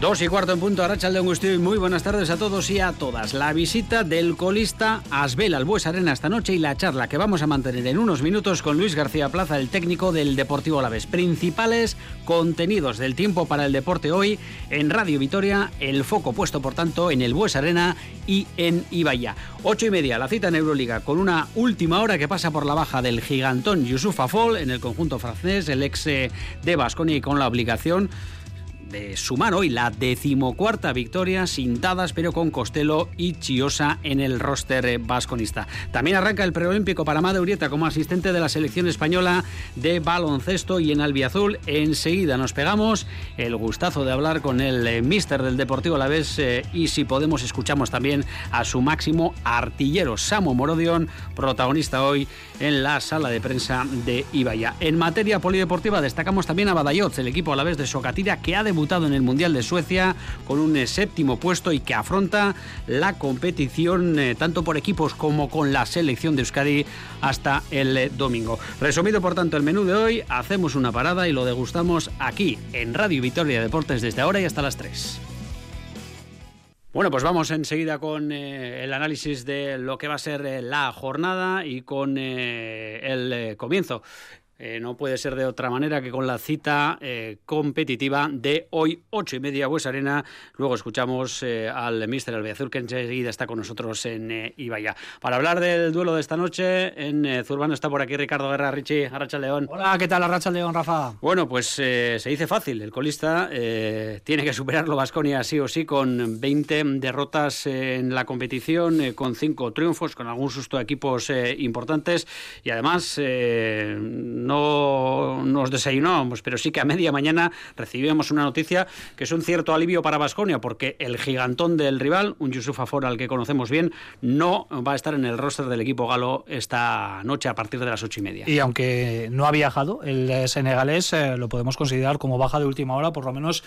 Dos y cuarto en punto, Arracha de y muy buenas tardes a todos y a todas. La visita del colista Asbel al Bues Arena esta noche y la charla que vamos a mantener en unos minutos con Luis García Plaza, el técnico del Deportivo Alavés. Principales contenidos del tiempo para el deporte hoy en Radio Vitoria, el foco puesto por tanto en el Bues Arena y en Ibaya. Ocho y media, la cita en Euroliga con una última hora que pasa por la baja del gigantón Yusuf Afol en el conjunto francés, el ex eh, de Basconia y con la obligación de sumar hoy la decimocuarta victoria sin dadas pero con Costello y Chiosa en el roster vasconista. También arranca el preolímpico para Amado Urieta como asistente de la selección española de baloncesto y en albiazul enseguida nos pegamos el gustazo de hablar con el eh, mister del Deportivo la vez eh, y si podemos escuchamos también a su máximo artillero Samo Morodion, protagonista hoy en la sala de prensa de Ibaya. En materia polideportiva destacamos también a Badajoz, el equipo a la vez de Socatira que ha en el Mundial de Suecia con un eh, séptimo puesto y que afronta la competición eh, tanto por equipos como con la selección de Euskadi hasta el eh, domingo. Resumido por tanto el menú de hoy, hacemos una parada y lo degustamos aquí en Radio Victoria Deportes desde ahora y hasta las 3. Bueno, pues vamos enseguida con el análisis de lo que va a ser la jornada y con el comienzo eh, no puede ser de otra manera que con la cita eh, competitiva de hoy, ocho y media, Bues Arena. Luego escuchamos eh, al Mister Albiazur, que enseguida está con nosotros en Ibaya. Para hablar del duelo de esta noche, en Zurbano está por aquí Ricardo Guerra, Richie, Arracha León. Hola, ¿qué tal Arracha León, Rafa? Bueno, pues se dice fácil. El colista tiene que superarlo Vasconia sí o sí, con 20 derrotas en la competición, con cinco triunfos, con algún susto de equipos importantes y además no nos desayunábamos, pero sí que a media mañana recibíamos una noticia que es un cierto alivio para Vasconia, porque el gigantón del rival, un Yusuf Afora al que conocemos bien, no va a estar en el roster del equipo galo esta noche a partir de las ocho y media. Y aunque no ha viajado, el senegalés eh, lo podemos considerar como baja de última hora, por lo menos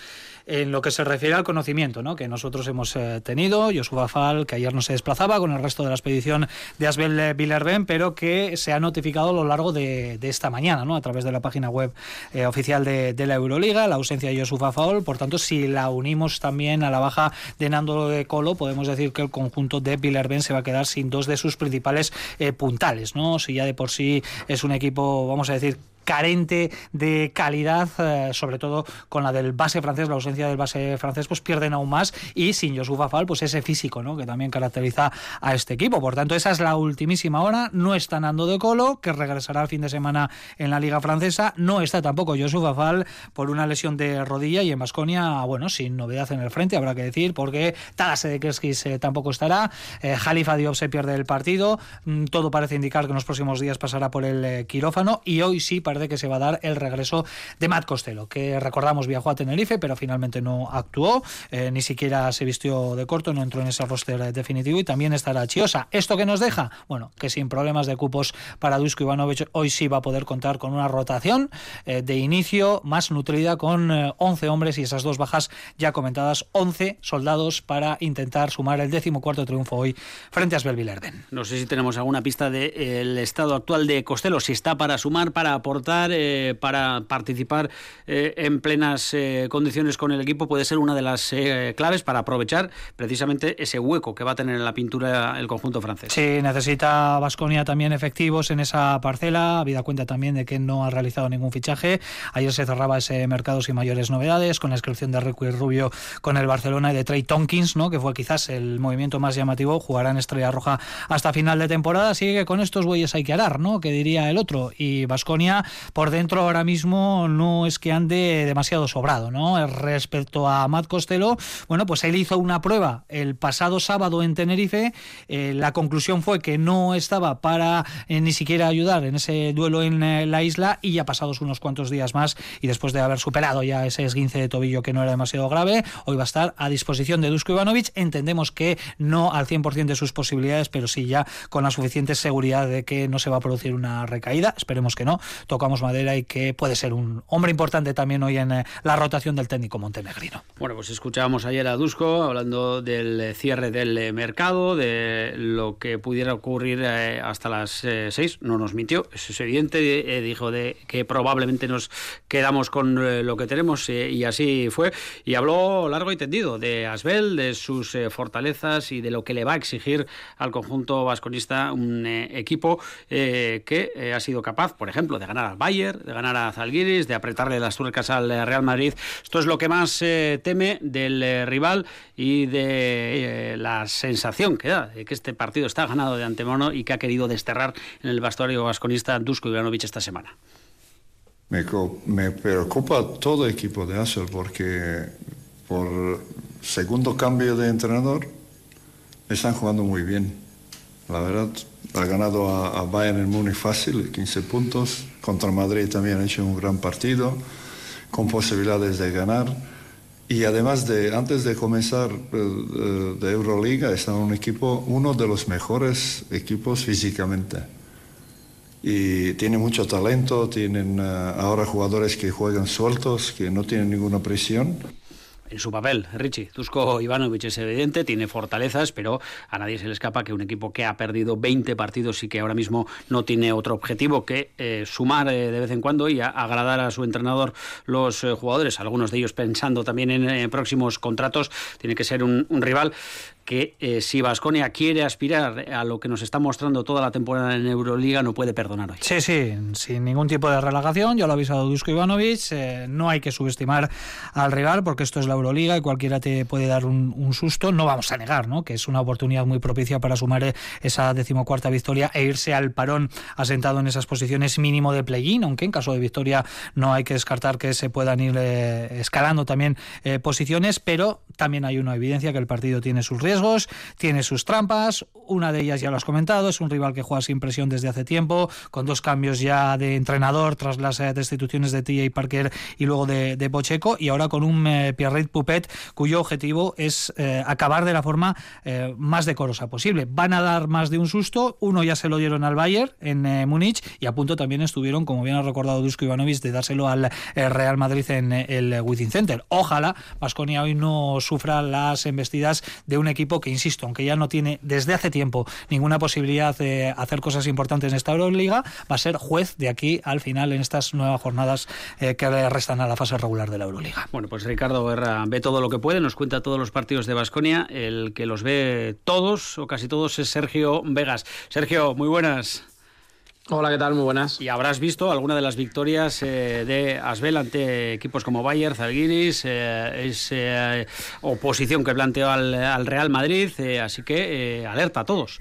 en lo que se refiere al conocimiento ¿no? que nosotros hemos eh, tenido. Yusuf Afal, que ayer no se desplazaba con el resto de la expedición de Asbel Villerben, pero que se ha notificado a lo largo de esta mañana a través de la página web eh, oficial de, la Euroliga, la ausencia de Josufa Faol. Por tanto, si la unimos también a la baja de Nando de Colo, podemos decir que el conjunto de Villarben se va a quedar sin dos de sus principales eh, puntales. ¿no? Si ya de por sí es un equipo, vamos a decir, carente de calidad, eh, sobre todo con la del base francés, la ausencia del base francés, pues pierden aún más y sin Josu Fafal, pues ese físico, ¿no? Que también caracteriza a este equipo. Por tanto, esa es la ultimísima hora. No está Nando de Colo, que regresará el fin de semana en la Liga Francesa. No está tampoco Josu Fafal por una lesión de rodilla y en Basconia, bueno, sin novedad en el frente, habrá que decir, porque Tadas de Kerskis eh, tampoco estará. Eh, Jalifa Diop se pierde el partido. Mm, todo parece indicar que en los próximos días pasará por el quirófano y hoy sí de que se va a dar el regreso de Matt Costello, que recordamos viajó a Tenerife, pero finalmente no actuó, eh, ni siquiera se vistió de corto, no entró en ese roster definitivo y también estará Chiosa. ¿Esto que nos deja? Bueno, que sin problemas de cupos para Dusko Ivanovic hoy sí va a poder contar con una rotación eh, de inicio más nutrida con 11 eh, hombres y esas dos bajas ya comentadas, 11 soldados para intentar sumar el décimo-cuarto triunfo hoy frente a Svelvilerden. No sé si tenemos alguna pista del estado actual de Costello, si está para sumar, para aportar eh, para participar eh, en plenas eh, condiciones con el equipo puede ser una de las claves para aprovechar precisamente ese hueco que va a tener en la pintura el conjunto francés. Sí, necesita Vasconia también efectivos en esa parcela, habida cuenta también de que no ha realizado ningún fichaje. Ayer se cerraba ese mercado sin mayores novedades, con la inscripción de Rico y Rubio con el Barcelona y de Trey Tonkins, ¿no? que fue quizás el movimiento más llamativo, jugará en Estrella Roja hasta final de temporada, así que con estos bueyes hay que arar, ¿no? que diría el otro. Y Vasconia por dentro ahora mismo no es que ande demasiado sobrado, ¿no? Respecto a Matt Costello, bueno, pues él hizo una prueba el pasado sábado en Tenerife, eh, la conclusión fue que no estaba para eh, ni siquiera ayudar en ese duelo en eh, la isla y ya pasados unos cuantos días más y después de haber superado ya ese esguince de tobillo que no era demasiado grave, hoy va a estar a disposición de Dusko Ivanovic, entendemos que no al 100% de sus posibilidades, pero sí ya con la suficiente seguridad de que no se va a producir una recaída, esperemos que no, tocamos madera y que puede ser un hombre importante también hoy en eh, la rotación del técnico montenegrino. Bueno, pues escuchábamos ayer a Dusko hablando del cierre del mercado, de lo que pudiera ocurrir hasta las seis. No nos mintió, es evidente, dijo de que probablemente nos quedamos con lo que tenemos y así fue. Y habló largo y tendido de Asbel, de sus fortalezas y de lo que le va a exigir al conjunto vasconista un equipo que ha sido capaz, por ejemplo, de ganar al Bayern, de ganar a Zalgiris, de apretarle las tuercas al Real Madrid. Esto es lo que más eh, teme del eh, rival y de eh, la sensación que da de que este partido está ganado de antemano y que ha querido desterrar en el vestuario vasconista Dusko Ivanovic esta semana. Me, me preocupa todo equipo de Asel porque por segundo cambio de entrenador están jugando muy bien. La verdad, ha ganado a, Bayern en Múnich fácil, 15 puntos. Contra Madrid también ha hecho un gran partido, con posibilidades de ganar. Y además de, antes de comenzar eh, eh, de Euroliga, está un equipo, uno de los mejores equipos físicamente. Y tiene mucho talento, tienen eh, ahora jugadores que juegan sueltos, que no tienen ninguna presión en su papel, Richie. Dusko Ivanovic es evidente, tiene fortalezas, pero a nadie se le escapa que un equipo que ha perdido 20 partidos y que ahora mismo no tiene otro objetivo que eh, sumar eh, de vez en cuando y agradar a su entrenador los eh, jugadores, algunos de ellos pensando también en próximos contratos, tiene que ser un rival que eh, si Vasconia quiere aspirar a lo que nos está mostrando toda la temporada en Euroliga, no puede perdonar hoy. Sí, sí, sin ningún tipo de relajación, ya lo ha avisado Dusko Ivanovic, eh, no hay que subestimar al rival porque esto es la Euroliga y cualquiera te puede dar un, susto, no vamos a negar, ¿no? que es una oportunidad muy propicia para sumar eh, esa decimocuarta victoria e irse al parón asentado en esas posiciones mínimo de play-in, aunque en caso de victoria no hay que descartar que se puedan ir escalando también posiciones, pero también hay una evidencia que el partido tiene sus riesgos tiene sus trampas, una de ellas ya lo has comentado, es un rival que juega sin presión desde hace tiempo, con dos cambios ya de entrenador tras las eh, destituciones de TJ Parker y luego de, Pocheco, y ahora con un eh, Pierre Pupet cuyo objetivo es eh, acabar de la forma más decorosa posible. Van a dar más de un susto, uno ya se lo dieron al Bayern en Múnich y a punto también estuvieron, como bien ha recordado Dusko Ivanovic, de dárselo al Real Madrid en el Within Center. Ojalá Vasconia hoy no sufra las embestidas de un equipo que, insisto, aunque ya no tiene desde hace tiempo ninguna posibilidad de hacer cosas importantes en esta Euroliga, va a ser juez de aquí al final en estas nuevas jornadas eh, que restan a la fase regular de la Euroliga. Bueno, pues Ricardo Guerra ve todo lo que puede, nos cuenta todos los partidos de Basconia. El que los ve todos o casi todos es Sergio Vegas. Sergio, muy buenas. Hola, ¿qué tal? Muy buenas. Y habrás visto alguna de las victorias eh, de Asbel ante equipos como Bayern, Zalgiris, eh, esa eh, oposición que planteó al, Real Madrid, así que alerta a todos.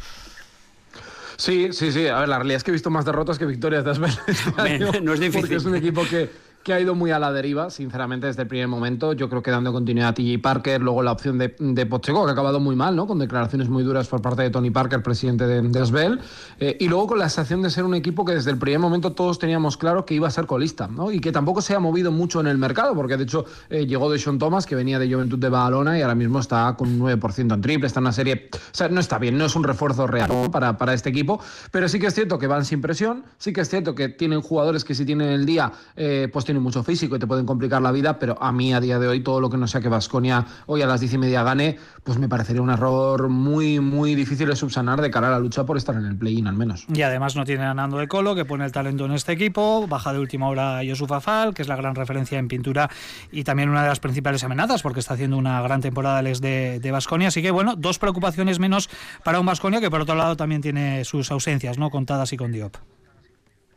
Sí, sí, sí. A ver, la realidad es que he visto más derrotas que victorias de Asbel. Este no es difícil. Porque es un equipo que que ha ido muy a la deriva, sinceramente, desde el primer momento. Yo creo que dando continuidad a TJ Parker, luego la opción de, de que ha acabado muy mal, ¿no? Con declaraciones muy duras por parte de Tony Parker, presidente de, de Svel. Eh, y luego con la sensación de ser un equipo que desde el primer momento todos teníamos claro que iba a ser colista, ¿no? Y que tampoco se ha movido mucho en el mercado, porque de hecho eh, llegó de Thomas, que venía de Juventud de Badalona y ahora mismo está con un 9% en triple, está en una serie. O sea, no está bien, no es un refuerzo real para, para este equipo, pero sí que es cierto que van sin presión, sí que es cierto que tienen jugadores que si tienen el día, eh, pues tienen mucho físico y te pueden complicar la vida, pero a mí a día de hoy todo lo que no sea que Vasconia hoy a las diez y media gane, pues me parecería un error muy, muy difícil de subsanar de cara a la lucha por estar en el play-in al menos. Y además no tiene a Nando de Colo, que pone el talento en este equipo, baja de última hora Yosuf Afal, que es la gran referencia en pintura y también una de las principales amenazas, porque está haciendo una gran temporada el ex de Vasconia. Así que bueno, dos preocupaciones menos para un Vasconia que por otro lado también tiene sus ausencias, ¿no? Contadas y con Diop.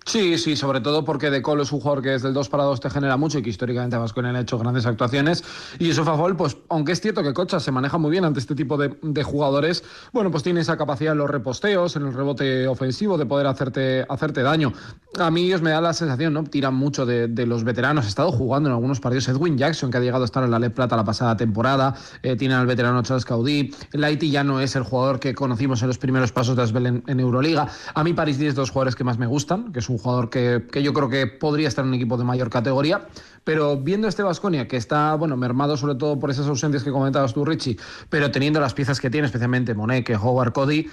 Sí, sí, sobre todo porque De Colo es un jugador que desde el 2 para 2 te genera mucho y que históricamente él ha hecho grandes actuaciones. Y eso Fafol, pues aunque es cierto que Cocha se maneja muy bien ante este tipo de, jugadores, bueno, pues tiene esa capacidad en los reposteos, en el rebote ofensivo, de poder hacerte, hacerte daño. A mí ellos me da la sensación, ¿no? Tiran mucho de, los veteranos. He estado jugando en algunos partidos. Edwin Jackson, que ha llegado a estar en la Le Plata la pasada temporada, eh, tiene al veterano Charles Caudí. Lighty ya no es el jugador que conocimos en los primeros pasos de Asbel en, Euroliga. A mí Paris 10 es dos jugadores que más me gustan, que es un un jugador que, yo creo que podría estar en un equipo de mayor categoría. Pero viendo este Vasconia, que está bueno, mermado sobre todo por esas ausencias que comentabas tú, Richie, pero teniendo las piezas que tiene, especialmente Monet, Howard, Cody,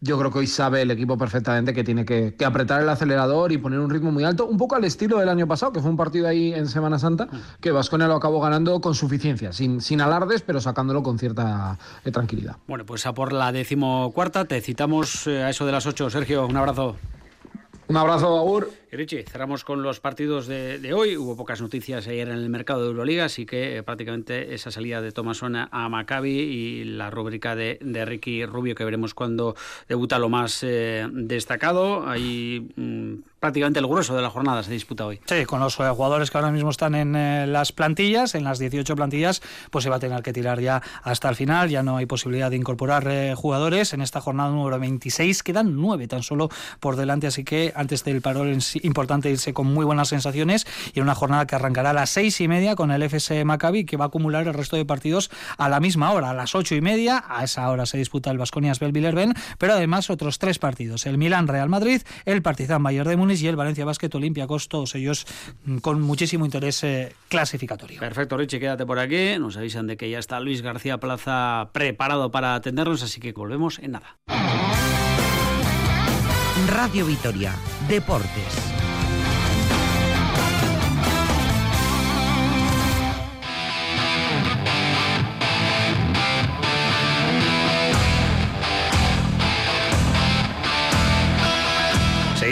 yo creo que hoy sabe el equipo perfectamente que tiene que, apretar el acelerador y poner un ritmo muy alto, un poco al estilo del año pasado, que fue un partido ahí en Semana Santa, que Vasconia lo acabó ganando con suficiencia, sin, sin alardes, pero sacándolo con cierta eh, tranquilidad. Bueno, pues a por la decimocuarta, te citamos eh, a eso de las ocho. Sergio, un abrazo. Un abrazo, Agur. Richie, cerramos con los partidos de, hoy. Hubo pocas noticias ayer en el mercado de Euroliga, así que eh, prácticamente esa salida de Tomasona a Maccabi y la rúbrica de, Ricky Rubio, que veremos cuando debuta lo más eh, destacado. Mm, prácticamente el grueso de la jornada se disputa hoy. Sí, con los eh, jugadores que ahora mismo están en las plantillas, en las 18 plantillas, pues se va a tener que tirar ya hasta el final. Ya no hay posibilidad de incorporar jugadores. En esta jornada número 26 quedan 9 tan solo por delante, así que antes del parol en sí importante irse con muy buenas sensaciones y en una jornada que arrancará a las seis y media con el FS Maccabi que va a acumular el resto de partidos a la misma hora, a las ocho y media. A esa hora se disputa el Vasconia Villerben, pero además otros tres partidos: el Milán Real Madrid, el Partizan Bayern de Múnich y el Valencia Basket Olympiacos, todos ellos mm, con muchísimo interés eh, clasificatorio. Perfecto, Richie, quédate por aquí. Nos avisan de que ya está Luis García Plaza preparado para atendernos, así que volvemos en nada. Radio Vitoria, Deportes.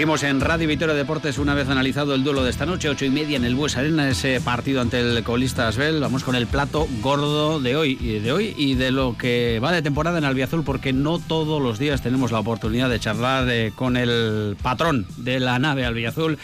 Seguimos en Radio Victoria Deportes una vez analizado el duelo de esta noche, ocho y media en el Bues Arena, ese partido ante el colista Asbel. Vamos con el plato gordo de hoy, y de hoy y de lo que va de temporada en Albiazul, porque no todos los días tenemos la oportunidad de charlar eh, con el patrón de la nave Albiazul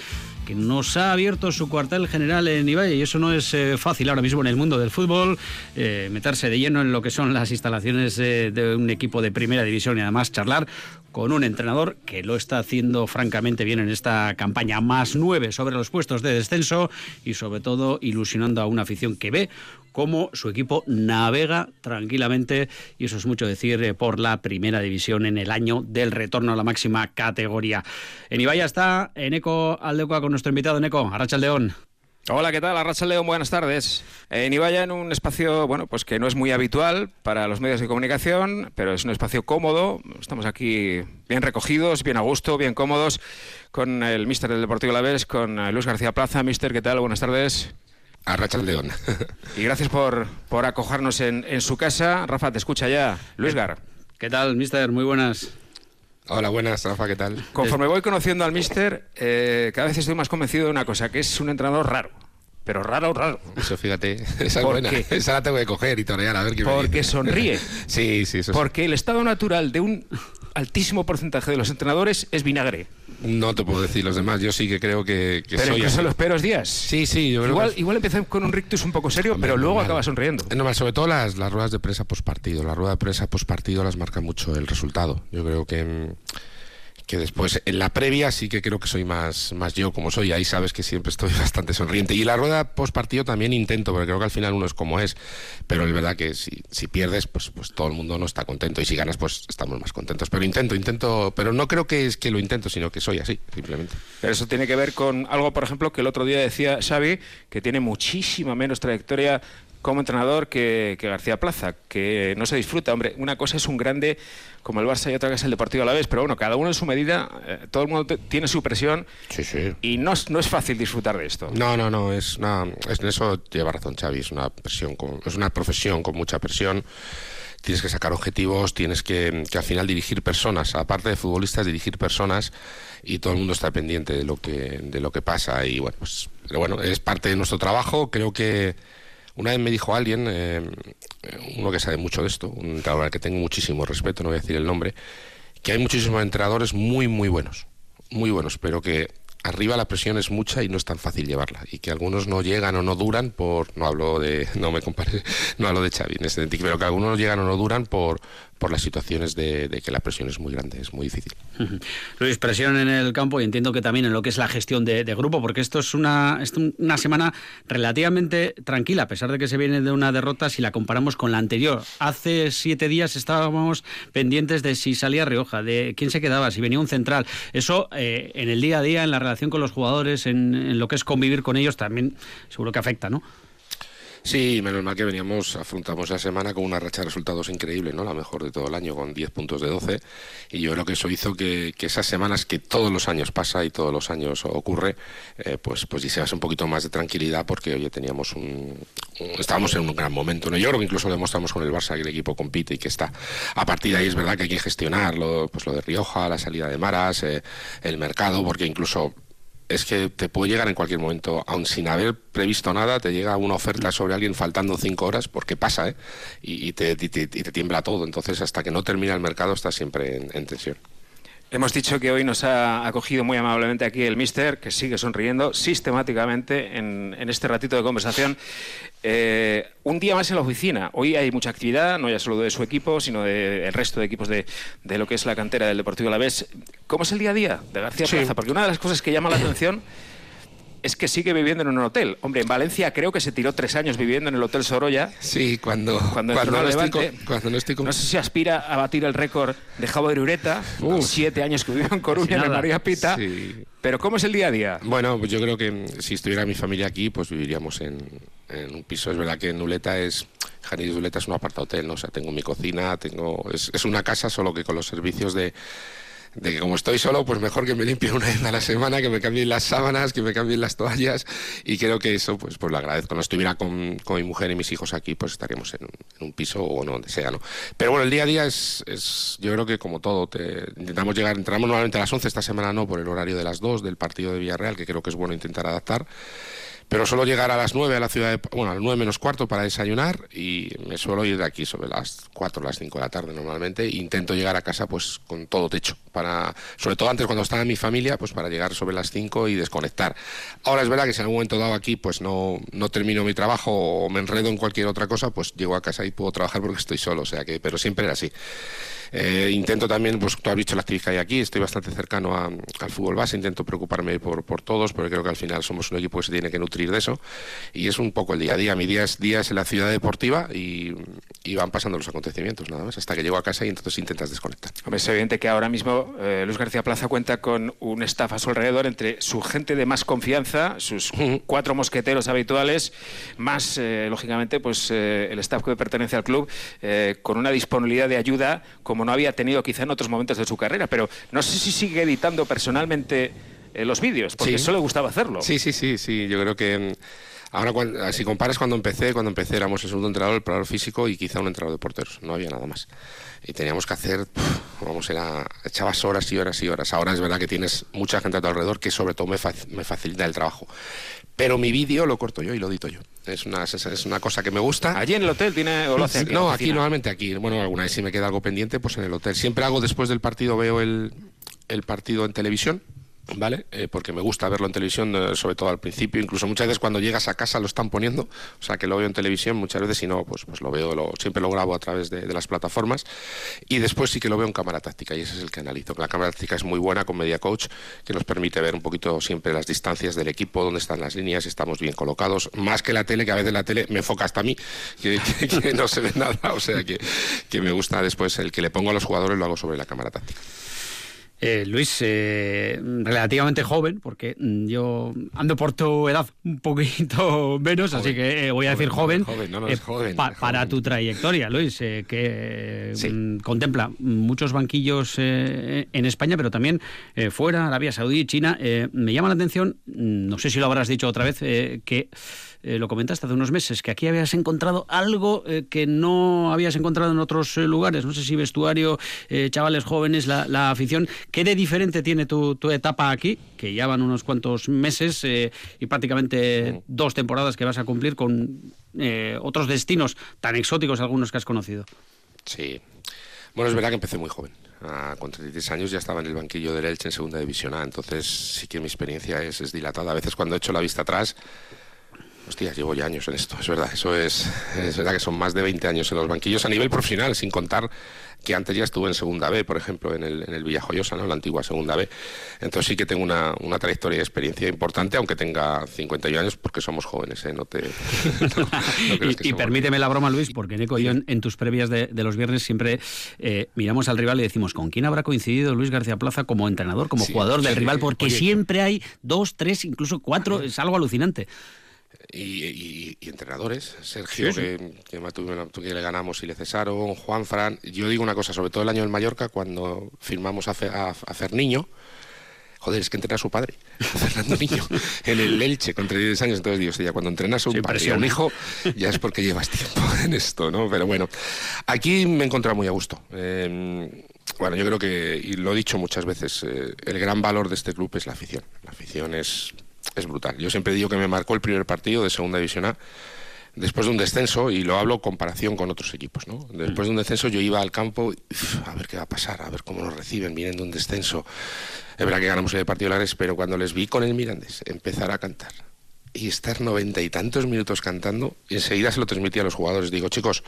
que nos ha abierto su cuartel general en Iballe y eso no es eh, fácil ahora mismo en el mundo del fútbol, eh, meterse de lleno en lo que son las instalaciones de un equipo de primera división y además charlar con un entrenador que lo está haciendo francamente bien en esta campaña, más nueve sobre los puestos de descenso y sobre todo ilusionando a una afición que ve cómo su equipo navega tranquilamente, y eso es mucho decir, eh, por la primera división en el año del retorno a la máxima categoría. En Ibaya está Eneco Aldecoa con nuestro invitado Eneco, León. Hola, ¿qué tal? Arracha León, buenas tardes. En Ibaya, en un espacio, bueno, pues que no es muy habitual para los medios de comunicación, pero es un espacio cómodo. Estamos aquí bien recogidos, bien a gusto, bien cómodos, con el míster del Deportivo Laves, con eh, Luis García Plaza. Míster, ¿qué tal? Buenas tardes. Arracha León. y gracias por, por acogernos en, en, su casa. Rafa, te escucha ya. Luis Gar. ¿Qué tal, míster? Muy buenas. Hola, buenas, Rafa, ¿qué tal? Conforme voy conociendo al mister, eh, cada vez estoy más convencido de una cosa, que es un entrenador raro. Pero raro, raro. Eso, fíjate, esa es buena. Esa la tengo que coger y torear a ver qué Porque sonríe. sí, sí, eso Porque el estado natural de un altísimo porcentaje de los entrenadores es vinagre. No te puedo decir los demás, yo sí que creo que, que pero soy son los peores días. Sí, sí, yo creo igual, igual empecé con un rictus un poco serio, pero luego acaba sonriendo. No, sobre todo las, las ruedas de prensa postpartido. La rueda de prensa postpartido las marca mucho el resultado. Yo creo que mm, que después en la previa sí que creo que soy más, más yo como soy, ahí sabes que siempre estoy bastante sonriente. Y la rueda post partido también intento, porque creo que al final uno es como es, pero es verdad que si, si pierdes, pues, pues todo el mundo no está contento, y si ganas, pues estamos más contentos. Pero intento, intento, pero no creo que es que lo intento, sino que soy así, simplemente. Pero eso tiene que ver con algo, por ejemplo, que el otro día decía Xavi, que tiene muchísima menos trayectoria como entrenador que, García Plaza, que no se disfruta. Hombre, una cosa es un grande como el Barça y otra cosa es el Deportivo a la vez, pero bueno, cada uno en su medida, eh, todo el mundo tiene su presión sí, sí. y no, no es fácil disfrutar de esto. No, no, no, es una, es, en eso lleva razón Xavi, es una, presión es una profesión con mucha presión tienes que sacar objetivos, tienes que, que, al final dirigir personas, aparte de futbolistas, dirigir personas y todo el mundo está pendiente de lo que, de lo que pasa y bueno, pues pero bueno, es parte de nuestro trabajo, creo que una vez me dijo alguien, eh, uno que sabe mucho de esto, un entrenador al que tengo muchísimo respeto, no voy a decir el nombre, que hay muchísimos entrenadores muy, muy buenos, muy buenos, pero que arriba la presión es mucha y no es tan fácil llevarla y que algunos no llegan o no duran por no hablo de no me compare no hablo de Xavi en sentido pero que algunos llegan o no duran por por las situaciones de, que la presión es muy grande, es muy difícil. Luis, presión en el campo y entiendo que también en lo que es la gestión de, grupo, porque esto es una, una semana relativamente tranquila, a pesar de que se viene de una derrota si la comparamos con la anterior. Hace siete días estábamos pendientes de si salía Rioja, de quién se quedaba, si venía un central. Eso eh, en el día a día, en la relación con los jugadores, en lo que es convivir con ellos, también seguro que afecta, ¿no? Sí, menos mal que veníamos, afrontamos la semana con una racha de resultados increíble, ¿no? La mejor de todo el año, con 10 puntos de 12. Y yo creo que eso hizo que, esas semanas que todos los años pasa y todos los años ocurre, eh, pues, pues desease un poquito más de tranquilidad porque oye, teníamos un, estábamos en un gran momento, ¿no? Yo creo que incluso demostramos con el Barça que el equipo compite y que está. A partir de ahí es verdad que hay que gestionar lo, pues lo de Rioja, la salida de Maras, eh, el mercado, porque incluso es que te puede llegar en cualquier momento, aun sin haber previsto nada, te llega una oferta sobre alguien faltando cinco horas, porque pasa, ¿eh? Y, te, tiembla todo. Entonces, hasta que no termina el mercado, estás siempre en tensión. Hemos dicho que hoy nos ha acogido muy amablemente aquí el mister, que sigue sonriendo sistemáticamente en, este ratito de conversación. Eh, un día más en la oficina. Hoy hay mucha actividad, no ya solo de su equipo, sino del resto de equipos de, lo que es la cantera del Deportivo Alavés. ¿Cómo es el día a día de García Plaza? Porque una de las cosas que llama la atención es que sigue viviendo en un hotel. Hombre, en Valencia creo que se tiró tres años viviendo en el Hotel Sorolla. Sí, cuando, cuando, no, estoy con, cuando no estoy No sé si aspira a batir el récord de Javo de Ureta, siete años que vivió en Coruña, en María Pita. Pero ¿cómo es el día a día? Bueno, pues yo creo que si estuviera mi familia aquí, pues viviríamos en, un piso. Es verdad que en Uleta es... Janis Uleta es un aparta hotel, ¿no? O sea, tengo mi cocina, tengo... es una casa, solo que con los servicios de de que como estoy solo, pues mejor que me limpie una vez a la semana, que me cambien las sábanas, que me cambien las toallas y creo que eso pues, pues lo agradezco. No estuviera con, con mi mujer y mis hijos aquí, pues estaríamos en, un piso o no, donde sea, ¿no? Pero bueno, el día a día es, es yo creo que como todo, te, intentamos llegar, entramos normalmente a las 11, esta semana no, por el horario de las 2 del partido de Villarreal, que creo que es bueno intentar adaptar pero suelo llegar a las 9 a la ciudad de, bueno, a las 9 menos cuarto para desayunar y me suelo ir de aquí sobre las 4 o las 5 de la tarde normalmente e intento llegar a casa pues con todo techo para sobre todo antes cuando estaba mi familia pues para llegar sobre las 5 y desconectar. Ahora es verdad que si en algún momento dado aquí pues no no termino mi trabajo o me enredo en cualquier otra cosa, pues llego a casa y puedo trabajar porque estoy solo, o sea que pero siempre era así. Eh, intento también, pues tú has visto la actividad que hay aquí, estoy bastante cercano al fútbol base, intento preocuparme por, por todos, porque creo que al final somos un equipo que se tiene que nutrir de eso. Y es un poco el día a día. Mi día es, día en la ciudad deportiva y, van pasando los acontecimientos, nada más, hasta que llego a casa y entonces intentas desconectar. Hombre, es evidente que ahora mismo eh, Luis García Plaza cuenta con un staff a su alrededor entre su gente de más confianza, sus cuatro mosqueteros habituales, más, eh, lógicamente, pues el staff que pertenece al club, con una disponibilidad de ayuda como como no había tenido quizá en otros momentos de su carrera. Pero no sé si sigue editando personalmente eh, los vídeos, porque eso le gustaba hacerlo. Sí, sí, sí, sí. Yo creo que mm, ahora, si comparas cuando empecé, cuando empecé éramos el segundo entrenador, el preparador físico y quizá un entrenador de porteros. No había nada más. Y teníamos que hacer, vamos, era, echabas horas y horas y horas. Ahora es verdad que tienes mucha gente a tu alrededor que sobre todo me, me facilita el trabajo. Pero mi vídeo lo corto yo y lo edito yo. Es una, es una cosa que me gusta. ¿Allí en el hotel tiene o lo hace aquí, No, aquí normalmente aquí. Bueno, alguna vez si me queda algo pendiente, pues en el hotel. Siempre hago después del partido, veo el, el partido en televisión ¿vale? Eh, porque me gusta verlo en televisión, eh, sobre todo al principio, incluso muchas veces cuando llegas a casa lo están poniendo, o sea que lo veo en televisión muchas veces y no, pues, pues lo veo, lo, siempre lo grabo a través de, las plataformas y después sí que lo veo en cámara táctica y ese es el que analizo. La cámara táctica es muy buena con Media Coach, que nos permite ver un poquito siempre las distancias del equipo, dónde están las líneas, si estamos bien colocados, más que la tele, que a veces la tele me enfoca hasta a mí, que, que no se ve nada, o sea que, que me gusta después el que le pongo a los jugadores lo hago sobre la cámara táctica. Eh, Luis, eh, relativamente joven, porque mm, yo ando por tu edad un poquito menos, así que eh, voy a decir joven, para tu trayectoria, Luis, que mm, contempla muchos banquillos en España, pero también fuera, Arabia Saudí, China. me llama la atención, mm, no sé si lo habrás dicho otra vez, que eh, lo comentaste hace unos meses, que aquí habías encontrado algo eh, que no habías encontrado en otros eh, lugares. No sé si vestuario, chavales jóvenes, la, afición. ¿Qué de diferente tiene tu, etapa aquí? Que ya van unos cuantos meses y prácticamente dos temporadas que vas a cumplir con otros destinos tan exóticos algunos que has conocido. Sí. Bueno, es verdad que empecé muy joven. Ah, con 33 años ya estaba en el banquillo del Elche en segunda división A, entonces sí que mi experiencia es, es dilatada. A veces cuando he hecho la vista atrás Hostia, llevo ya años en esto, es verdad. Eso es, es verdad que son más de 20 años en los banquillos a nivel profesional, sin contar que antes ya estuve en Segunda B, por ejemplo, en el, en el Villajoyosa, ¿no? la antigua Segunda B. Entonces sí que tengo una, una trayectoria de experiencia importante, aunque tenga 51 años, porque somos jóvenes, ¿eh? No te... y, permíteme la broma, Luis, porque Nico y yo en, tus previas de, los viernes siempre eh, miramos al rival y decimos, ¿con quién habrá coincidido Luis García Plaza como entrenador, como jugador del rival? Porque siempre hay dos, tres, incluso cuatro, es algo alucinante. Y, entrenadores. Sergio, Que, que, le ganamos y le cesaron, Juan Fran. Yo digo una cosa, sobre todo el año del Mallorca, cuando firmamos a, a, a Niño joder, es que entrena a su padre, Fernando Niño, en el Elche con 32 años. Entonces digo, ya cuando entrenas a un padre y a un hijo, ya es porque llevas tiempo en esto, ¿no? Pero bueno, aquí me he encontrado muy a gusto. Em, bueno, yo creo que, y lo he dicho muchas veces, eh, el gran valor de este club es la afición. La afición es, es brutal. Yo siempre digo que me marcó el primer partido de Segunda División A después de un descenso, y lo hablo en comparación con otros equipos, ¿no? Después de un descenso yo iba al campo, a ver qué va a pasar, a ver cómo nos reciben, vienen un descenso. Es verdad que ganamos el partido de Lares, pero cuando les vi con el Mirandés empezar a cantar y estar noventa y tantos minutos cantando, enseguida se lo transmití a los jugadores. Digo, chicos,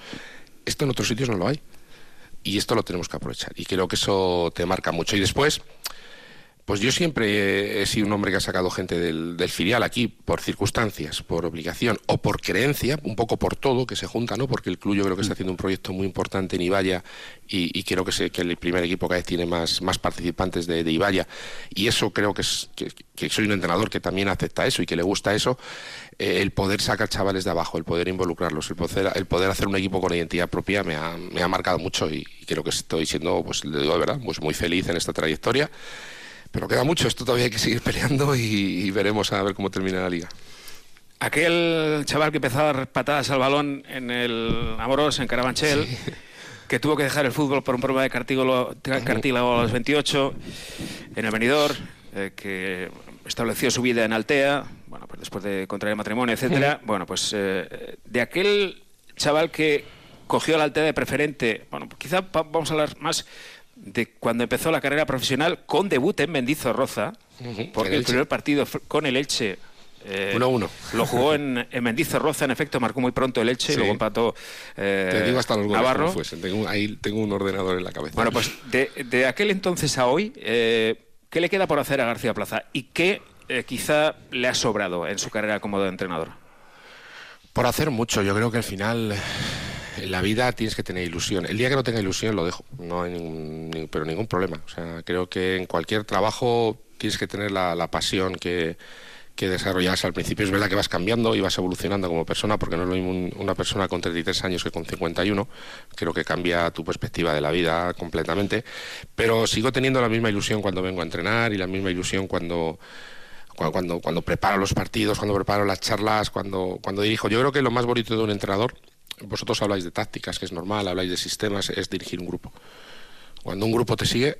esto en otros sitios no lo hay. Y esto lo tenemos que aprovechar. Y creo que eso te marca mucho. Y después, pues yo siempre he sido un hombre que ha sacado gente del, filial aquí por circunstancias, por obligación o por creencia, un poco por todo que se junta, ¿no? Porque el club yo creo que está haciendo un proyecto muy importante en Ibaya y, creo que, que el primer equipo cada vez tiene más, más participantes de, de Ibaya y eso creo que, es, que, soy un entrenador que también acepta eso y que le gusta eso, eh, el poder sacar chavales de abajo, el poder involucrarlos, el poder, el poder hacer un equipo con identidad propia me ha, me ha marcado mucho y, creo que estoy siendo, pues le digo de verdad, pues muy feliz en esta trayectoria. Pero queda mucho, esto todavía hay que seguir peleando y, veremos a ver cómo termina la liga. Aquel chaval que empezaba a dar patadas al balón en el Amoros, en Carabanchel, que tuvo que dejar el fútbol por un problema de cartílago, cartílago a los 28 en el venidor, eh, que estableció su vida en Altea, bueno, pues después de contraer matrimonio, etcétera. Bueno, pues eh, de aquel chaval que cogió la Altea de preferente, bueno, quizá vamos a hablar más de cuando empezó la carrera profesional con debut en Mendizorroza, porque el, primer partido con el Elche eh, uno uno. Lo jugó en, en, Mendizorroza, en efecto, marcó muy pronto el Elche, y luego empató eh, Te digo hasta los goles Tengo, ahí tengo un ordenador en la cabeza. Bueno, pues de, aquel entonces a hoy, eh, ¿qué le queda por hacer a García Plaza? ¿Y qué eh, quizá le ha sobrado en su carrera como entrenador? Por hacer mucho, yo creo que al final en la vida tienes que tener ilusión. El día que no tenga ilusión lo dejo, no hay ningún, pero ningún problema. O sea, creo que en cualquier trabajo tienes que tener la, pasión que, que desarrollas al principio. Es verdad que vas cambiando y vas evolucionando como persona, porque no es lo mismo una persona con 33 años que con 51. Creo que cambia tu perspectiva de la vida completamente. Pero sigo teniendo la misma ilusión cuando vengo a entrenar y la misma ilusión cuando cuando, cuando, preparo los partidos, cuando preparo las charlas, cuando, cuando dirijo. Yo creo que lo más bonito de un entrenador vosotros habláis de tácticas, que es normal, habláis de sistemas, es dirigir un grupo. Cuando un grupo te sigue,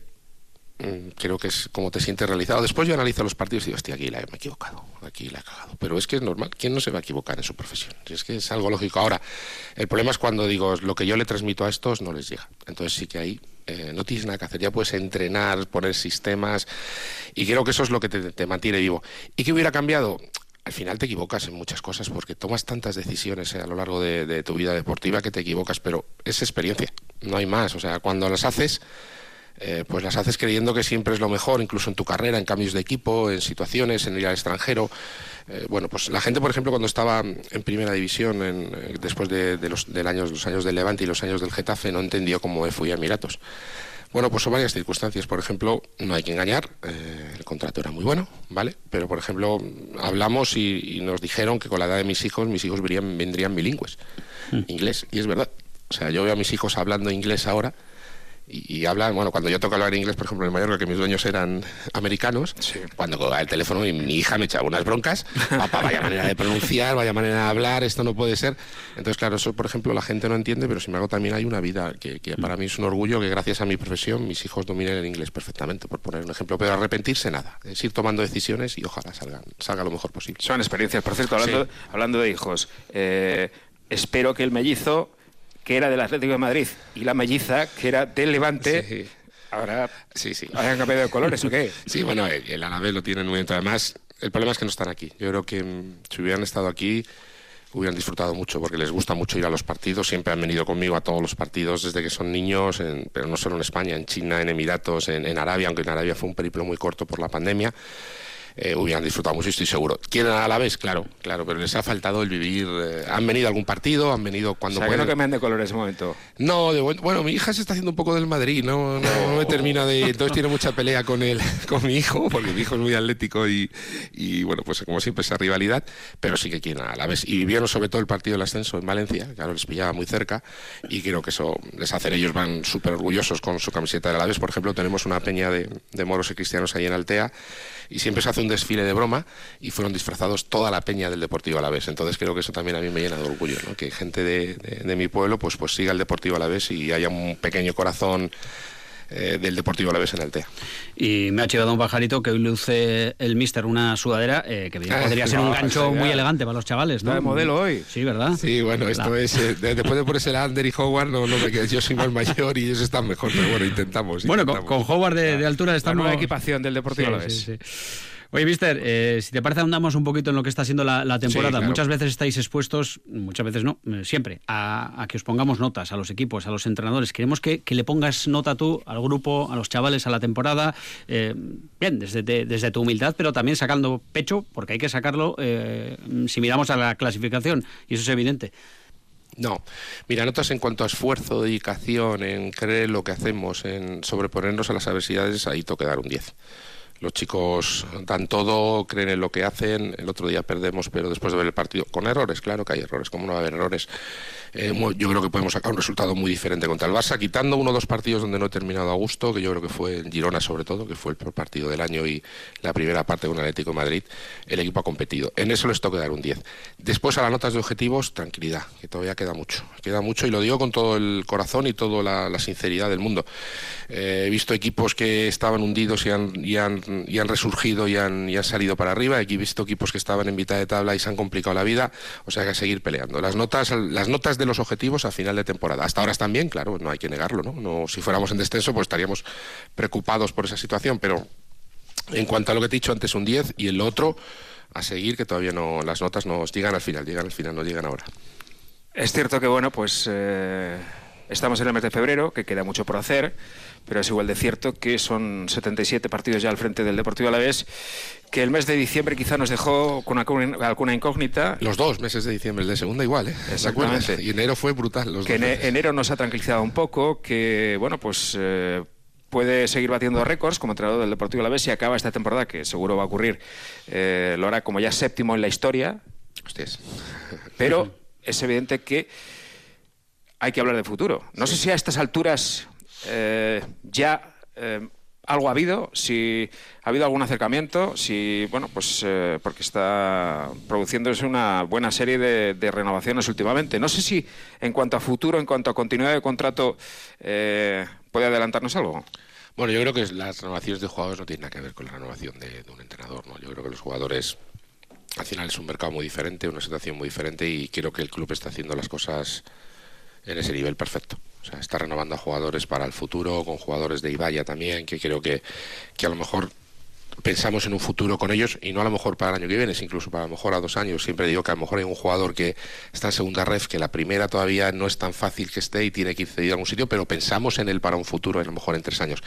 mm, creo que es como te sientes realizado. Después yo analizo los partidos y digo, hostia, aquí la he, equivocado, aquí la he cagado. Pero es que es normal, ¿quién no se va a equivocar en su profesión? Es que es algo lógico. Ahora, el problema es cuando digo, lo que yo le transmito a estos no les llega. Entonces sí que ahí eh, no tienes nada que hacer, ya puedes entrenar, poner sistemas, y creo que eso es lo que te mantiene vivo. ¿Y qué hubiera cambiado? Al final te equivocas en muchas cosas porque tomas tantas decisiones eh, a lo largo de, tu vida deportiva que te equivocas, pero es experiencia, no hay más. O sea, cuando las haces, eh, pues las haces creyendo que siempre es lo mejor, incluso en tu carrera, en cambios de equipo, en situaciones, en ir al extranjero. Eh, bueno, pues la gente, por ejemplo, cuando estaba en primera división, después de, los, años, los años del Levante y los años del Getafe, no entendió cómo fui a Emiratos. Bueno, pues son varias circunstancias. Por ejemplo, no hay que engañar, eh, el contrato era muy bueno, ¿vale? Pero, por ejemplo, hablamos y, nos dijeron que con la edad de mis hijos, mis hijos vendrían, vendrían bilingües, mm. inglés, y es verdad. O sea, yo veo a mis hijos hablando inglés ahora y, hablan, bueno, cuando yo toco hablar inglés, por ejemplo, en Mallorca, que mis dueños eran americanos, cuando colgaba el teléfono y mi hija me echaba unas broncas, papá, vaya manera de pronunciar, vaya manera de hablar, esto no puede ser. Entonces, claro, eso, por ejemplo, la gente no entiende, pero sin embargo también hay una vida que, para mí es un orgullo que gracias a mi profesión mis hijos dominen el inglés perfectamente, por poner un ejemplo. Pero arrepentirse nada, es ir tomando decisiones y ojalá salgan, salga lo mejor posible. Son experiencias, por cierto, hablando, hablando de hijos. Eh, espero que el mellizo que era del Atlético de Madrid, y la melliza, que era del Levante. Ahora, sí, sí. ¿Han cambiado de colores o qué? Sí, bueno, el, Alavés lo tiene muy bien. Además, el problema es que no están aquí. Yo creo que mm, si hubieran estado aquí, hubieran disfrutado mucho porque les gusta mucho ir a los partidos. Siempre han venido conmigo a todos los partidos desde que son niños, pero no solo en España, en China, en Emiratos, en, en, Arabia, aunque en Arabia fue un periplo muy corto por la pandemia. Eh, hubieran disfrutado mucho, estoy seguro. ¿Quieren a la vez? Claro, claro, pero les ha faltado el vivir. eh, han venido a algún partido, han venido cuando O sea, que pueden. no cambian de color en ese momento. No, de buen- bueno, mi hija se está haciendo un poco del Madrid, no, no, no me termina de... Entonces tiene mucha pelea con él, con mi hijo, porque mi hijo es muy atlético y, y, bueno, pues como siempre esa rivalidad, pero sí que quieren a la vez. Y vivieron sobre todo el partido del ascenso en Valencia, claro, les pillaba muy cerca y creo que eso les hace, ellos van súper orgullosos con su camiseta del Alavés. Por ejemplo, tenemos una peña de, de moros y cristianos ahí en Altea y siempre se hace un desfile de broma y fueron disfrazados toda la peña del Deportivo Alavés. Entonces creo que eso también a mí me llena de orgullo, ¿no? que gente de, de- mi pueblo pues, pues siga el Deportivo Alavés y haya un pequeño corazón eh, del Deportivo Alavés en Altea. Y me ha chivado un pajarito que hoy luce el mister una sudadera eh, que Ah, podría ser un gancho muy elegante para los chavales, ¿no? De modelo hoy. Sí, ¿verdad? Sí, bueno, esto La- es... eh, de- después de ponerse el Ander y Howard, no, no me quedo. Yo soy más mayor y ellos están mejor, pero bueno, intentamos. Bueno, con, intentamos. con Howard de, de altura La estamos... nueva equipación del Deportivo Sí, Alavés. sí, sí. Oye, Mister, eh, si te parece, ahondamos un poquito en lo que está siendo la, la temporada. claro. Muchas veces estáis expuestos, muchas veces no, eh, siempre, a, a que os pongamos notas a los equipos, a los entrenadores. Queremos que, que le pongas nota tú al grupo, a los chavales, a la temporada. eh, bien, desde, desde tu humildad, pero también sacando pecho, porque hay que sacarlo eh, si miramos a la clasificación, y eso es evidente. No, mira, notas en cuanto a esfuerzo, dedicación, en creer lo que hacemos, en sobreponernos a las adversidades, ahí toca dar un 10. Los chicos dan todo, creen en lo que hacen. El otro día perdemos, pero después de ver el partido, con errores, claro que hay errores, ¿cómo no va a haber errores? Eh, yo creo que podemos sacar un resultado muy diferente contra el Barça, quitando uno o dos partidos donde no he terminado a gusto, que yo creo que fue en Girona sobre todo, que fue el peor partido del año y la primera parte con Atlético de Madrid, el equipo ha competido. En eso les toca dar un 10. Después a las notas de objetivos, tranquilidad, que todavía queda mucho. Queda mucho y lo digo con todo el corazón y toda la, la sinceridad del mundo. Eh, he visto equipos que estaban hundidos y han, y han, y han resurgido y han, y han salido para arriba. Aquí he visto equipos que estaban en mitad de tabla y se han complicado la vida. O sea que hay que seguir peleando. Las notas, las notas de los objetivos a final de temporada. Hasta ahora están bien, claro, no hay que negarlo. ¿no? No, si fuéramos en descenso, pues estaríamos preocupados por esa situación. Pero en cuanto a lo que te he dicho antes, un 10 y el otro a seguir, que todavía no las notas nos llegan al final, llegan al final, no llegan ahora. Es cierto que, bueno, pues eh, estamos en el mes de febrero, que queda mucho por hacer, pero es igual de cierto que son 77 partidos ya al frente del Deportivo Alavés, que el mes de diciembre quizá nos dejó con alguna, incógnita. Los dos meses de diciembre, el de segunda igual, ¿eh? ¿Te Exactamente. Y enero fue brutal. Los que en enero nos ha tranquilizado un poco, que, bueno, pues... eh, puede seguir batiendo récords como entrenador del Deportivo Alavés y acaba esta temporada, que seguro va a ocurrir, eh, lo hará como ya séptimo en la historia, Hostias. pero es evidente que hay que hablar de futuro. No sé si a estas alturas eh, ya eh, algo ha habido, si ha habido algún acercamiento, si, bueno, pues eh, porque está produciéndose una buena serie de, de renovaciones últimamente. No sé si en cuanto a futuro, en cuanto a continuidad de contrato, eh, puede adelantarnos algo. Bueno, yo creo que las renovaciones de jugadores no tienen nada que ver con la renovación de, de un entrenador. ¿no? Yo creo que los jugadores, al final es un mercado muy diferente, una situación muy diferente y creo que el club está haciendo las cosas en ese nivel perfecto. O sea, está renovando a jugadores para el futuro, con jugadores de Ibaya también, que creo que, que a lo mejor pensamos en un futuro con ellos y no a lo mejor para el año que viene, es incluso para a lo mejor a dos años. Siempre digo que a lo mejor hay un jugador que está en segunda ref, que la primera todavía no es tan fácil que esté y tiene que ir cedido a algún sitio, pero pensamos en él para un futuro, a lo mejor en tres años.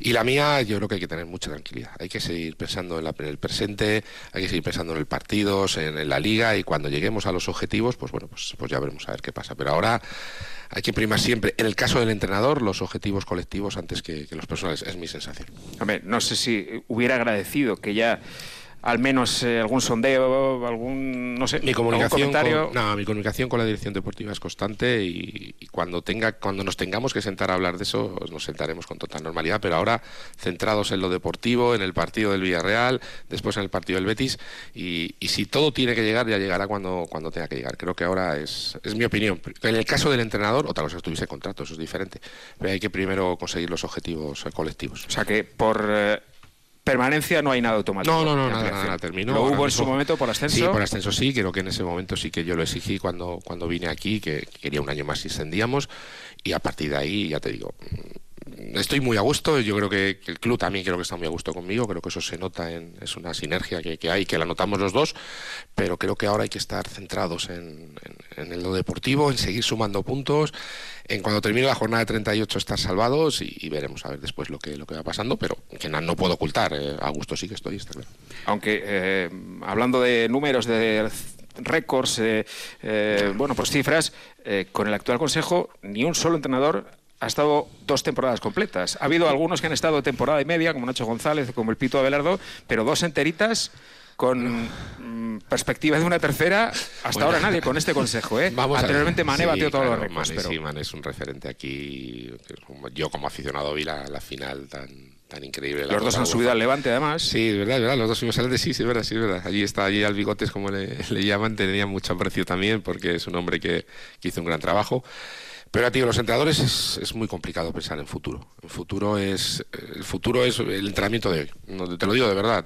Y la mía, yo creo que hay que tener mucha tranquilidad. Hay que seguir pensando en, la- en el presente, hay que seguir pensando en el partidos, en, en la liga y cuando lleguemos a los objetivos, pues bueno, pues, pues ya veremos a ver qué pasa. Pero ahora hay que primar siempre, en el caso del entrenador, los objetivos colectivos antes que, los personales. Es mi sensación. Hombre, no sé si hubiera agradecido que ya al menos eh, algún sondeo, algún, no sé, Mi algún comunicación, comentario... con, no, mi comunicación con la dirección deportiva es constante y, y cuando tenga, cuando nos tengamos que sentar a hablar de eso, pues nos sentaremos con total normalidad. Pero ahora centrados en lo deportivo, en el partido del Villarreal, después en el partido del Betis y, y si todo tiene que llegar, ya llegará cuando, cuando tenga que llegar. Creo que ahora es, es mi opinión. En el caso del entrenador, otra cosa es que tuviese contrato, eso es diferente. Pero hay que primero conseguir los objetivos eh, colectivos. O sea que por eh, permanencia no hay nada automático. No, no, no, nada, terminó. Lo hubo en su momento por ascenso. Sí, por ascenso sí, creo que en ese momento sí que yo lo exigí cuando, cuando vine aquí, que quería un año más si ascendíamos, y a partir de ahí, ya te digo, estoy muy a gusto, yo creo que, el club también creo que está muy a gusto conmigo, creo que eso se nota, en, es una sinergia que, hay, que la notamos los dos, pero creo que ahora hay que estar centrados en, en- en lo deportivo, en seguir sumando puntos, en cuando termine la jornada de 38 estar salvados y, veremos a ver después lo que, lo que va pasando, pero que no, puedo ocultar, eh, a gusto sí que estoy, está claro. Aunque eh, hablando de números, de récords, eh, bueno, pues cifras, con el actual consejo ni un solo entrenador ha estado dos temporadas completas. Ha habido algunos que han estado temporada y media, como Nacho González, como el Pito Abelardo, pero dos enteritas con mm, perspectiva de una tercera, hasta ahora nadie con este consejo. ¿eh? Anteriormente Mané batió todos los récords. pero... Sí, Mané es un referente aquí. Yo como aficionado vi la, final tan, tan increíble. Los dos han subido al Levante, además. Sí, es verdad, es verdad. Los dos subimos al Levante, sí, sí, es verdad, sí, es verdad. Allí está, allí al Bigotes, como le, llaman, tenía mucho aprecio también, porque es un hombre que, que hizo un gran trabajo. Pero, tío, los entrenadores es, es, muy complicado pensar en futuro. El futuro es el futuro es el entrenamiento de hoy. te lo digo de verdad.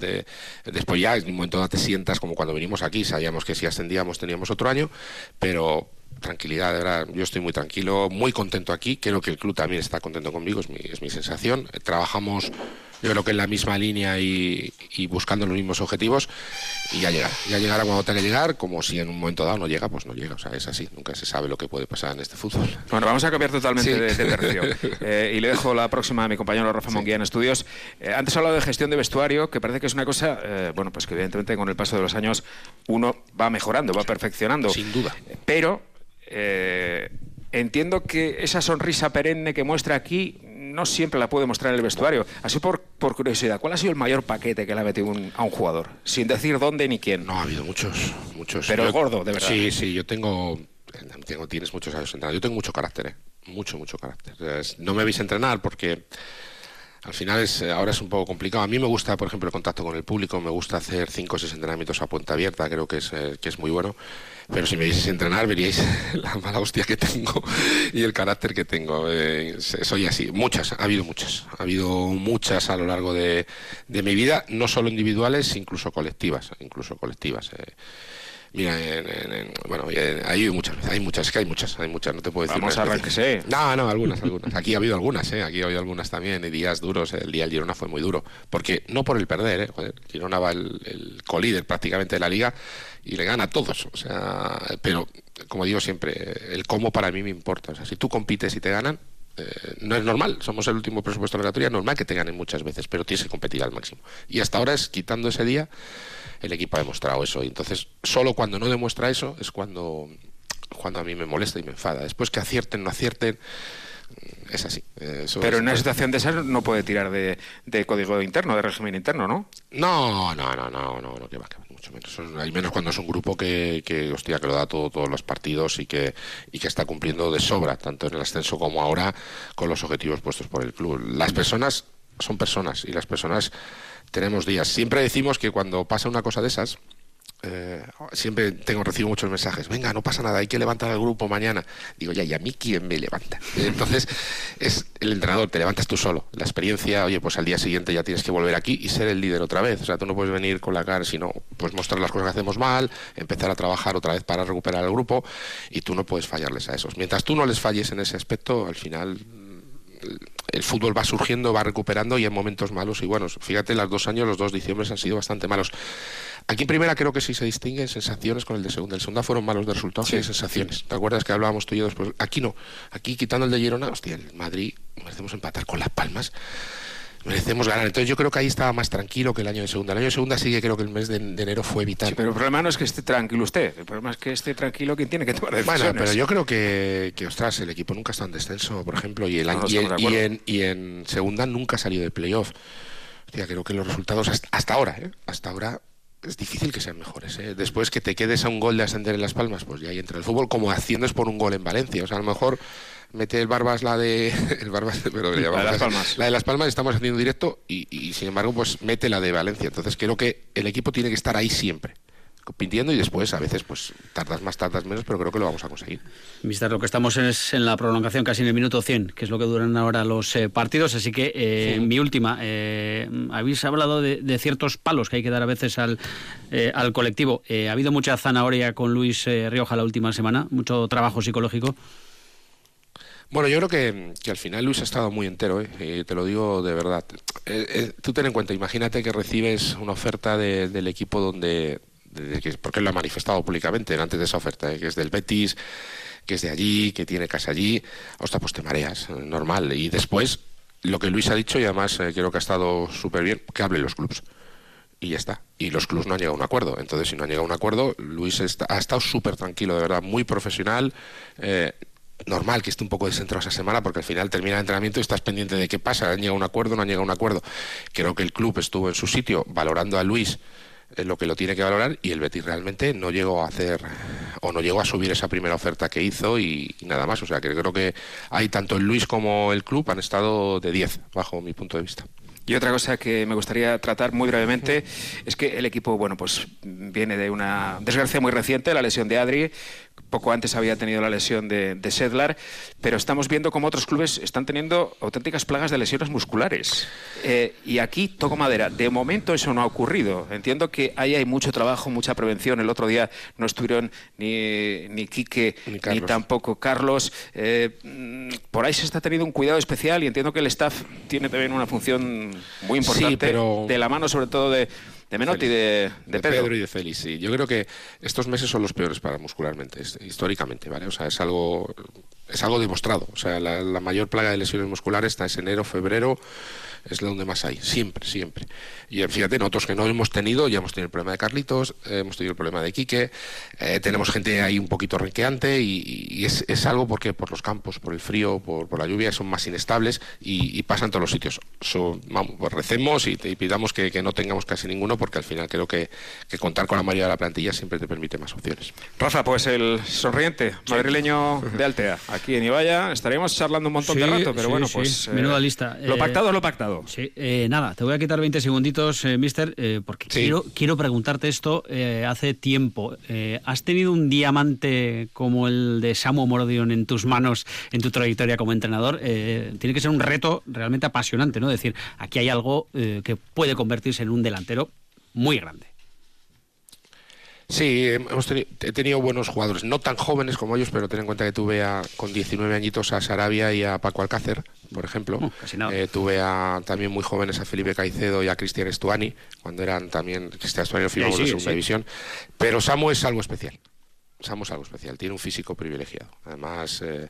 después ya, en un momento te sientas como cuando vinimos aquí, sabíamos que si ascendíamos teníamos otro año, pero tranquilidad, de verdad. Yo estoy muy tranquilo, muy contento aquí. Creo que el club también está contento conmigo, es mi, es mi sensación. Trabajamos yo creo que en la misma línea y, buscando los mismos objetivos y ya llegará, ya llegará cuando tenga que llegar, como si en un momento dado no llega, pues no llega, o sea, es así, nunca se sabe lo que puede pasar en este fútbol. Bueno, vamos a cambiar totalmente de, tercio eh, y le dejo la próxima a mi compañero Rafa Monguía en estudios. Eh, antes he hablado de gestión de vestuario, que parece que es una cosa, eh, bueno, pues que evidentemente con el paso de los años uno va mejorando, va perfeccionando. Sin duda. Pero entiendo que esa sonrisa perenne que muestra aquí no siempre la puede mostrar en el vestuario. Así por, por curiosidad, ¿cuál ha sido el mayor paquete que le ha metido a un jugador? Sin decir dónde ni quién. No, ha habido muchos, muchos. Pero gordo, de verdad. Sí, sí, yo tengo, tengo tienes muchos años entrenando. Yo tengo mucho carácter, ¿eh? mucho, mucho carácter. No me veis entrenar porque al final es, ahora es un poco complicado. A mí me gusta, por ejemplo, el contacto con el público, me gusta hacer cinco o seis entrenamientos a puerta abierta, creo que es, eh, que es muy bueno. Pero si me vieseis entrenar, veríais la mala hostia que tengo y el carácter que tengo. Eh, soy así. Muchas, ha habido muchas. Ha habido muchas a lo largo de, de mi vida, no solo individuales, incluso colectivas. Incluso colectivas. Eh. Mira, bueno, hay muchas, hay muchas, es que hay muchas, hay muchas, no te puedo decir. Vamos a arranquese. No, no, algunas, algunas. Aquí ha habido algunas, ¿eh? Aquí ha habido algunas también, y días duros. El día del Girona fue muy duro, porque no por el perder, ¿eh? Joder, Girona va el, el colíder prácticamente de la liga y le gana a todos, o sea, pero como digo siempre, el cómo para mí me importa. O sea, si tú compites y te ganan, eh, no es normal, somos el último presupuesto de la es normal que te ganen muchas veces, pero tienes que competir al máximo. Y hasta ahora es quitando ese día el equipo ha demostrado eso. Y entonces, solo cuando no demuestra eso es cuando, cuando a mí me molesta y me enfada. Después que acierten, no acierten, mm, es así. Pero en una situación de esa no puede tirar de, código interno, de régimen interno, ¿no? No, no, no, no, no, no, que va, mucho menos. Hay menos cuando es un grupo que, que, que lo da todo, todos los partidos y que, y que está cumpliendo de sobra, tanto en el ascenso como ahora, con los objetivos puestos por el club. Las personas son personas y las personas tenemos días. Siempre decimos que cuando pasa una cosa de esas, eh, siempre tengo recibo muchos mensajes. Venga no pasa nada hay que levantar al grupo mañana. Digo ya y a mí quién me levanta entonces es el entrenador te levantas tú solo. La experiencia oye pues al día siguiente ya tienes que volver aquí y ser el líder otra vez. O sea tú no puedes venir con la cara sino pues mostrar las cosas que hacemos mal empezar a trabajar otra vez para recuperar el grupo y tú no puedes fallarles a esos. Mientras tú no les falles en ese aspecto al final el fútbol va surgiendo, va recuperando y en momentos malos y buenos. Fíjate, los dos años, los dos diciembres han sido bastante malos. Aquí en primera creo que sí se distinguen sensaciones con el de segunda. El segunda fueron malos de resultados y sensaciones. ¿Te acuerdas que hablábamos tú y yo después? Aquí no. Aquí quitando el de Girona, hostia, el Madrid merecemos empatar con las palmas merecemos ganar. Entonces yo creo que ahí estaba más tranquilo que el año de segunda. El año de segunda sí que creo que el mes de, enero fue vital. pero el problema no es que esté tranquilo usted, el problema es que esté tranquilo quien tiene que tomar decisiones. Bueno, pero yo creo que, que ostras, el equipo nunca está en descenso, por ejemplo, y, el, y, en, y, en, segunda nunca ha salido de playoff. Hostia, creo que los resultados hasta, ahora, ¿eh? hasta ahora es difícil que sean mejores. ¿eh? Después que te quedes a un gol de ascender en Las Palmas, pues ya ahí entra el fútbol, como haciendo por un gol en Valencia. O sea, a lo mejor mete el Barbas la de el Barbas pero la de Las Palmas la de Las Palmas estamos haciendo directo y, sin embargo pues mete la de Valencia entonces creo que el equipo tiene que estar ahí siempre compitiendo y después a veces pues tardas más, tardas menos, pero creo que lo vamos a conseguir. Mister, lo que estamos es en la prolongación casi en el minuto 100, que es lo que duran ahora los eh, partidos, así que eh, mi última, eh, habéis hablado de, ciertos palos que hay que dar a veces al, al colectivo. ha habido mucha zanahoria con Luis Rioja la última semana, mucho trabajo psicológico. Bueno, yo creo que, que, al final Luis ha estado muy entero, ¿eh? te lo digo de verdad. Eh, eh, tú ten en cuenta, imagínate que recibes una oferta del equipo donde, porque lo ha manifestado públicamente antes de esa oferta, que es del Betis, que es de allí, que tiene casa allí, ostras, pues te mareas, normal. Y después, lo que Luis ha dicho, y además eh, creo que ha estado súper bien, que hablen los clubes. Y ya está. Y los clubes no han llegado a un acuerdo. Entonces, si no han llegado a un acuerdo, Luis ha estado súper tranquilo, de verdad, muy profesional. Eh, normal que esté un poco descentrado esa semana porque al final termina el entrenamiento y estás pendiente de qué pasa, han llegado a un acuerdo, no han llegado a un acuerdo. Creo que el club estuvo en su sitio valorando a Luis lo que lo tiene que valorar y el Betis realmente no llegó a hacer o no llegó a subir esa primera oferta que hizo y, nada más. O sea que creo que hay tanto el Luis como el club han estado de 10 bajo mi punto de vista. Y otra cosa que me gustaría tratar muy brevemente es que el equipo, bueno, pues viene de una desgracia muy reciente, la lesión de Adri, poco antes había tenido la lesión de, Sedlar, pero estamos viendo cómo otros clubes están teniendo auténticas plagas de lesiones musculares. Eh, y aquí toco madera. De momento eso no ha ocurrido. Entiendo que ahí hay mucho trabajo, mucha prevención. El otro día no estuvieron ni, ni Quique ni, tampoco Carlos. Eh, por ahí se está teniendo un cuidado especial y entiendo que el staff tiene también una función muy importante de la mano sobre todo de de Menotti y de, Pedro. y de Félix, sí. Yo creo que estos meses son los peores para muscularmente, históricamente, ¿vale? O sea, es algo, es algo demostrado. O sea, la, la mayor plaga de lesiones musculares está en enero, febrero, es donde más hay, siempre, siempre. Y eh, fíjate, nosotros que no hemos tenido, ya hemos tenido el problema de Carlitos, eh, hemos tenido el problema de Quique, eh, tenemos gente ahí un poquito renqueante y, es, es, algo porque por los campos, por el frío, por, por la lluvia, son más inestables y, pasan todos los sitios. vamos, pues recemos y, pidamos que, que, no tengamos casi ninguno porque al final creo que, que, contar con la mayoría de la plantilla siempre te permite más opciones. Rafa, pues el sonriente madrileño de Altea, aquí en Ibaya, estaríamos charlando un montón de rato, pero bueno, pues... Menuda lista. Lo pactado, lo pactado. Sí, eh, nada, te voy a quitar 20 segunditos, eh, mister, eh, porque quiero, quiero preguntarte esto hace tiempo. ¿Has tenido un diamante como el de Samu Mordion en tus manos en tu trayectoria como entrenador? tiene que ser un reto realmente apasionante, ¿no? Decir, aquí hay algo que puede convertirse en un delantero muy grande. Sí, hemos he tenido buenos jugadores, no tan jóvenes como ellos, pero ten en cuenta que tuve a, con 19 añitos a Sarabia y a Paco Alcácer, por ejemplo. Uh, eh, tuve a, también muy jóvenes a Felipe Caicedo y a Cristian Estuani, cuando eran también, Cristian Estuani lo firmamos en segunda división. Pero Samu es algo especial. Samu es algo especial, tiene un físico privilegiado. Además, eh,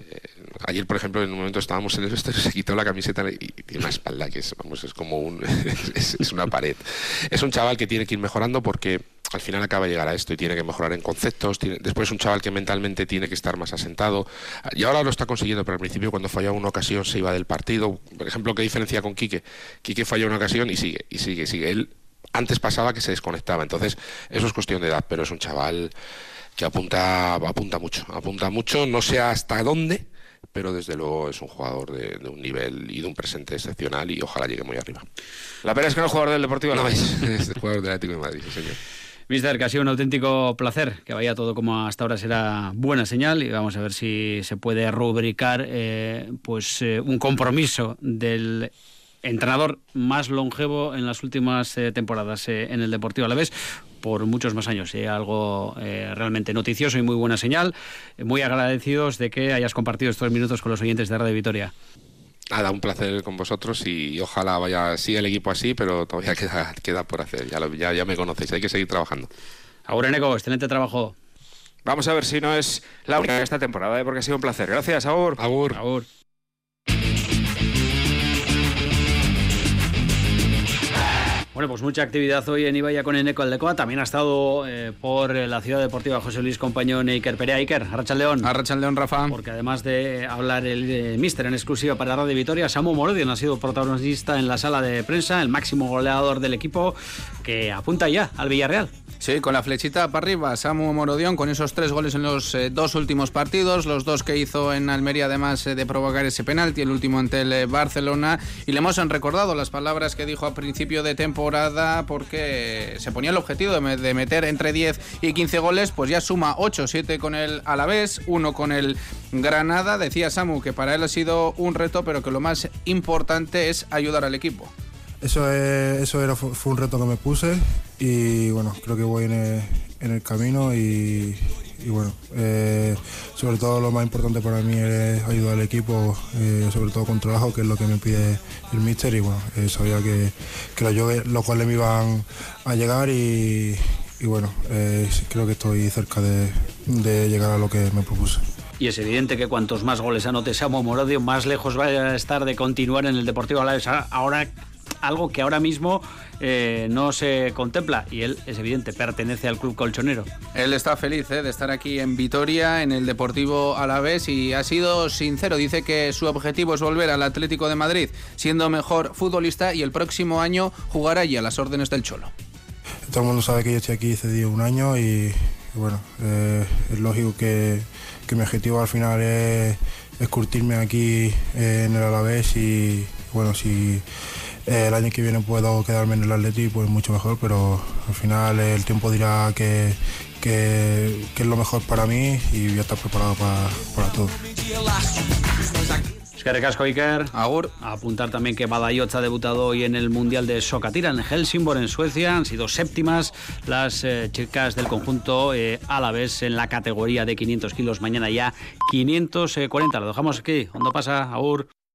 eh, ayer, por ejemplo, en un momento estábamos en el vestuario, se quitó la camiseta y tiene una espalda que es, vamos, es como un, es una pared. Es un chaval que tiene que ir mejorando porque al final acaba de llegar a esto y tiene que mejorar en conceptos. Tiene, después un chaval que mentalmente tiene que estar más asentado. Y ahora lo está consiguiendo, pero al principio cuando fallaba una ocasión se iba del partido. Por ejemplo, ¿qué diferencia con Quique? Quique falla una ocasión y sigue, y sigue, sigue. Él antes pasaba que se desconectaba. Entonces, eso es cuestión de edad, pero es un chaval que apunta, apunta mucho. Apunta mucho, no sé hasta dónde, pero desde luego es un jugador de, un nivel y de un presente excepcional y ojalá llegue muy arriba. La pena es que no es jugador del Deportivo no, es, es jugador del Atlético de Madrid, sí, señor. Mister, que ha sido un auténtico placer, que vaya todo como hasta ahora será buena señal y vamos a ver si se puede rubricar eh, pues eh, un compromiso del entrenador más longevo en las últimas eh, temporadas en el Deportivo Alavés por muchos más años. algo realmente noticioso y muy buena señal. Muy agradecidos de que hayas compartido estos minutos con los oyentes de Radio Vitoria. Nada, un placer con vosotros y ojalá vaya, siga el equipo así, pero todavía queda, queda por hacer. Ya, ya, ya me conocéis, hay que seguir trabajando. Ahora, Eneco, excelente trabajo. Vamos a ver si no es la única de esta temporada, ¿eh? porque ha sido un placer. Gracias, Agur. Agur. Agur. Bueno, pues mucha actividad hoy en Ibaya con Eneco Aldecoa. También ha estado eh, por la ciudad deportiva José Luis Compañón Iker Perea. Iker, Arrachal León. Arrachal León, Rafa. Porque además de hablar el eh, míster en exclusiva para Radio Vitoria, Samu Morodion ha sido protagonista en la sala de prensa, el máximo goleador del equipo, que apunta ya al Villarreal. Sí, con la flechita para arriba, Samu Morodión con esos tres goles en los eh, dos últimos partidos, los dos que hizo en Almería además de provocar ese penalti, el último ante el Barcelona, y le hemos recordado las palabras que dijo a principio de temporada porque se ponía el objetivo de meter entre 10 y 15 goles, pues ya suma 8, 7 con el Alavés, 1 con el Granada. Decía Samu que para él ha sido un reto, pero que lo más importante es ayudar al equipo. Eso, eso era, fue un reto que me puse y bueno, creo que voy en el camino y, y bueno, eh, sobre todo lo más importante para mí es ayudar al equipo, eh, sobre todo con trabajo, que es lo que me pide el míster y bueno, eh, sabía que, que los, los cuales me iban a llegar y, bueno, eh, creo que estoy cerca de, de llegar a lo que me propuse. Y es evidente que cuantos más goles anote Samu Morodio, más lejos va a estar de continuar en el Deportivo Alavés. Ahora, algo que ahora mismo eh, no se contempla y él es evidente, pertenece al club colchonero. Él está feliz eh, de estar aquí en Vitoria, en el Deportivo Alavés y ha sido sincero, dice que su objetivo es volver al Atlético de Madrid siendo mejor futbolista y el próximo año jugará allí a las órdenes del Cholo. Todo el mundo sabe que yo estoy aquí cedido un año y, bueno, eh, es lógico que, mi objetivo al final es, es curtirme aquí en el Alavés y bueno, si el año que viene puedo quedarme en el Atleti, pues mucho mejor, pero al final el tiempo dirá que, que, es lo mejor para mí y voy a estar preparado para, para todo. Es que recasco Iker. Agur. apuntar también que Badajoz ha debutado hoy en el Mundial de Socatira en Helsingborg, en Suecia. Han sido séptimas las eh, chicas del conjunto eh, vez en la categoría de 500 kilos. Mañana ya 540. Lo dejamos aquí. ¿Dónde pasa, Agur?